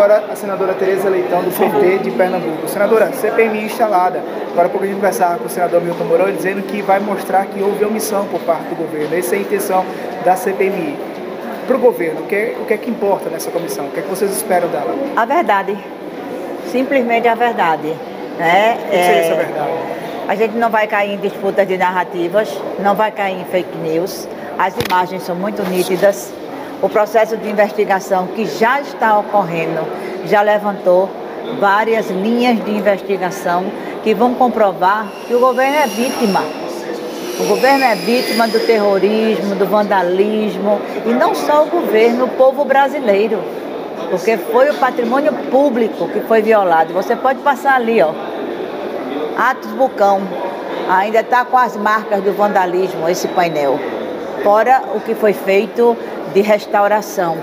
agora a senadora Tereza Leitão, do PT de Pernambuco. Senadora, CPMI instalada. Agora há pouco a gente conversava com o senador Milton Mourão dizendo que vai mostrar que houve omissão por parte do governo. Essa é a intenção da CPMI. Para o governo, o que, é, o que é que importa nessa comissão? O que é que vocês esperam dela? A verdade. Simplesmente a verdade. Né? O que seria é, essa verdade? A gente não vai cair em disputas de narrativas, não vai cair em fake news. As imagens são muito nítidas. O processo de investigação que já está ocorrendo já levantou várias linhas de investigação que vão comprovar que o governo é vítima. O governo é vítima do terrorismo, do vandalismo, e não só o governo, o povo brasileiro, porque foi o patrimônio público que foi violado. Você pode passar ali, ó. Atos Bucão, ainda está com as marcas do vandalismo, esse painel. Fora o que foi feito de restauração.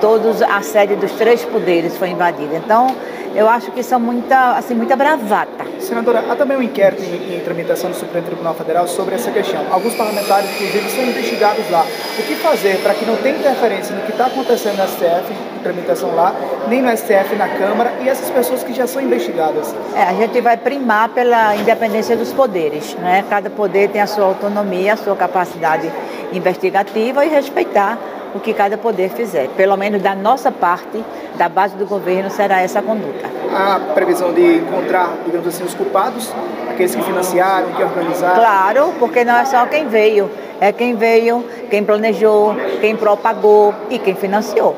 Todos, a sede dos três poderes foi invadida. Então, eu acho que são muita, assim, muita bravata. Senadora, há também um inquérito em, em, tramitação no Supremo Tribunal Federal sobre essa questão. Alguns parlamentares, inclusive, são investigados lá. O que fazer para que não tenha interferência no que está acontecendo no STF, em tramitação lá, nem no STF, na Câmara, e essas pessoas que já são investigadas? É, a gente vai primar pela independência dos poderes. Né? Cada poder tem a sua autonomia, a sua capacidade investigativa e respeitar o que cada poder fizer. Pelo menos da nossa parte, da base do governo, será essa a conduta. Há previsão de encontrar, digamos assim, os culpados, aqueles que financiaram, que organizaram? Claro, porque não é só quem veio, é quem veio, quem planejou, quem propagou e quem financiou.